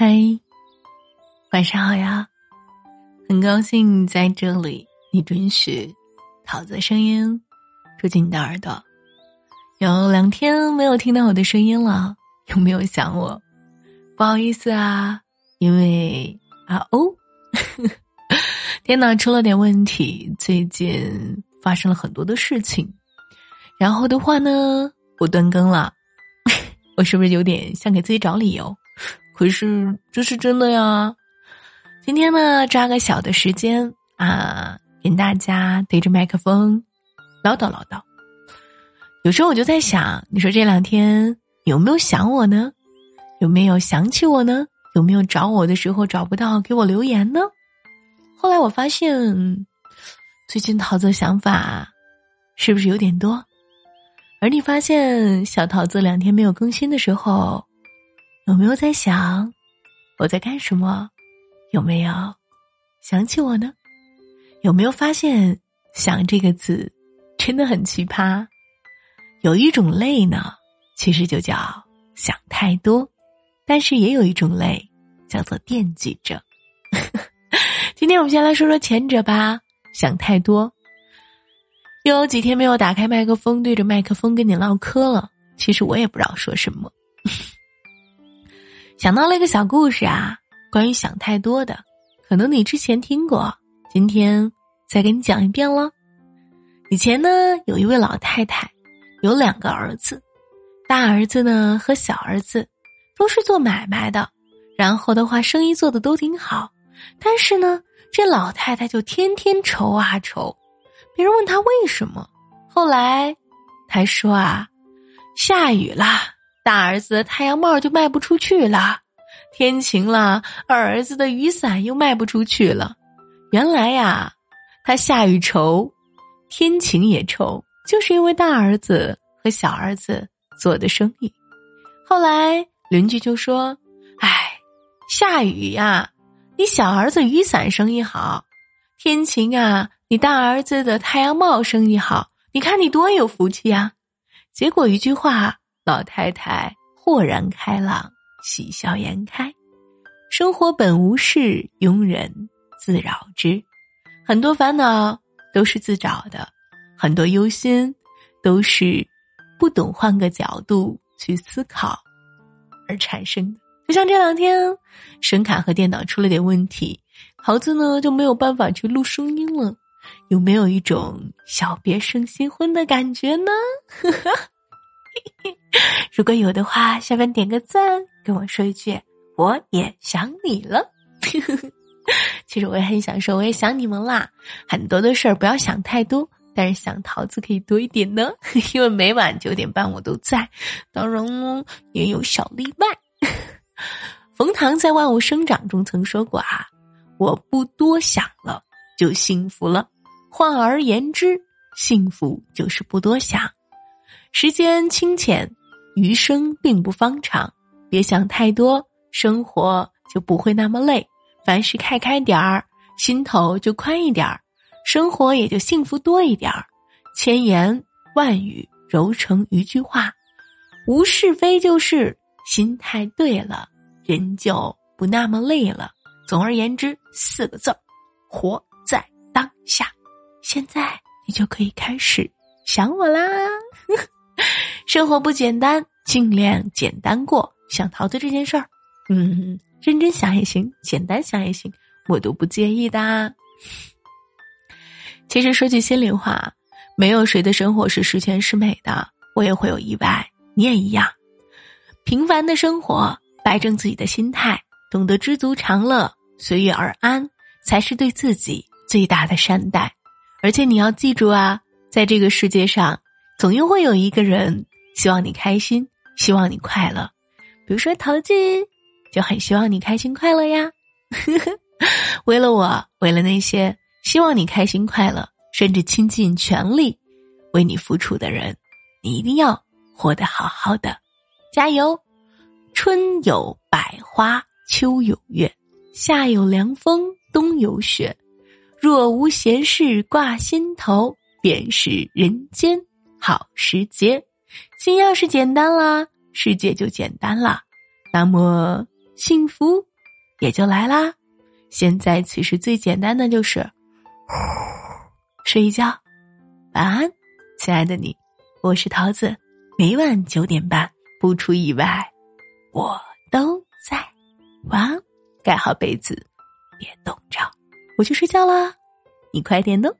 嗨，晚上好呀！很高兴在这里，你准许桃子声音住进你的耳朵。有两天没有听到我的声音了，有没有想我？不好意思啊，因为啊哦，电脑出了点问题，最近发生了很多的事情。然后的话呢，我断更了，我是不是有点像给自己找理由？可是这是真的呀！今天呢，抓个小的时间啊，跟大家对着麦克风唠叨唠叨。有时候我就在想，你说这两天有没有想我呢？有没有想起我呢？有没有找我的时候找不到给我留言呢？后来我发现，最近桃子想法是不是有点多？而你发现小桃子两天没有更新的时候。有没有在想我在干什么？有没有想起我呢？有没有发现“想”这个字真的很奇葩？有一种累呢，其实就叫想太多，但是也有一种累叫做惦记着。今天我们先来说说前者吧，想太多。有几天没有打开麦克风，对着麦克风跟你唠嗑了。其实我也不知道说什么。想到了一个小故事啊，关于想太多的，可能你之前听过，今天再给你讲一遍喽。以前呢，有一位老太太，有两个儿子，大儿子呢和小儿子都是做买卖的，然后的话生意做的都挺好，但是呢，这老太太就天天愁啊愁。别人问他为什么，后来他说啊，下雨啦。大儿子太阳帽就卖不出去了，天晴了，二儿子的雨伞又卖不出去了。原来呀，他下雨愁，天晴也愁，就是因为大儿子和小儿子做的生意。后来邻居就说：“哎，下雨呀，你小儿子雨伞生意好；天晴啊，你大儿子的太阳帽生意好。你看你多有福气呀！”结果一句话。老太太豁然开朗，喜笑颜开。生活本无事，庸人自扰之。很多烦恼都是自找的，很多忧心都是不懂换个角度去思考而产生的。就像这两天，声卡和电脑出了点问题，桃子呢就没有办法去录声音了。有没有一种小别胜新婚的感觉呢？呵 呵 如果有的话，下面点个赞，跟我说一句“我也想你了”。其实我也很想说，我也想你们啦。很多的事儿不要想太多，但是想桃子可以多一点呢，因为每晚九点半我都在。当然，也有小例外。冯唐在《万物生长》中曾说过啊：“我不多想了，就幸福了。换而言之，幸福就是不多想。”时间清浅，余生并不方长，别想太多，生活就不会那么累。凡事开开点儿，心头就宽一点儿，生活也就幸福多一点儿。千言万语揉成一句话，无是非就是，心态对了，人就不那么累了。总而言之，四个字儿：活在当下。现在你就可以开始想我啦。生活不简单，尽量简单过。想桃子这件事儿，嗯，认真想也行，简单想也行，我都不介意的。其实说句心里话，没有谁的生活是十全十美的，我也会有意外，你也一样。平凡的生活，摆正自己的心态，懂得知足常乐，随遇而安，才是对自己最大的善待。而且你要记住啊，在这个世界上。总又会有一个人希望你开心，希望你快乐。比如说陶子，就很希望你开心快乐呀。为了我，为了那些希望你开心快乐，甚至倾尽全力为你付出的人，你一定要活得好好的，加油！春有百花，秋有月，夏有凉风，冬有雪。若无闲事挂心头，便是人间。好时节，心要是简单啦，世界就简单了。那么幸福也就来啦。现在其实最简单的就是睡一觉，晚安，亲爱的你，我是桃子，每晚九点半，不出意外，我都在。晚安，盖好被子，别冻着，我去睡觉啦，你快点的。